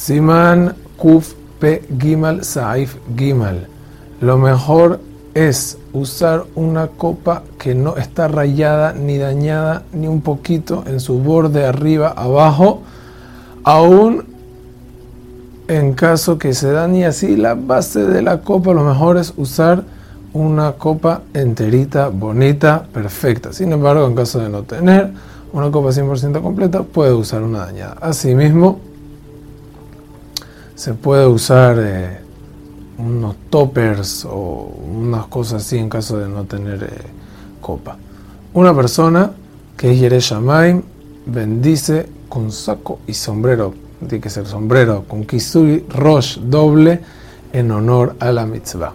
Siman Kuf P Gimal Saif Gimal. Lo mejor es usar una copa que no está rayada ni dañada ni un poquito en su borde arriba, abajo, aún en caso que se dañe así la base de la copa, lo mejor es usar una copa enterita, bonita, perfecta. Sin embargo, en caso de no tener una copa 100% completa, puede usar una dañada. Asimismo, se puede usar eh, unos toppers o unas cosas así en caso de no tener eh, copa. Una persona que es Yereshamaim bendice con saco y sombrero tiene que ser sombrero con kisui rosh doble en honor a la mitzvah.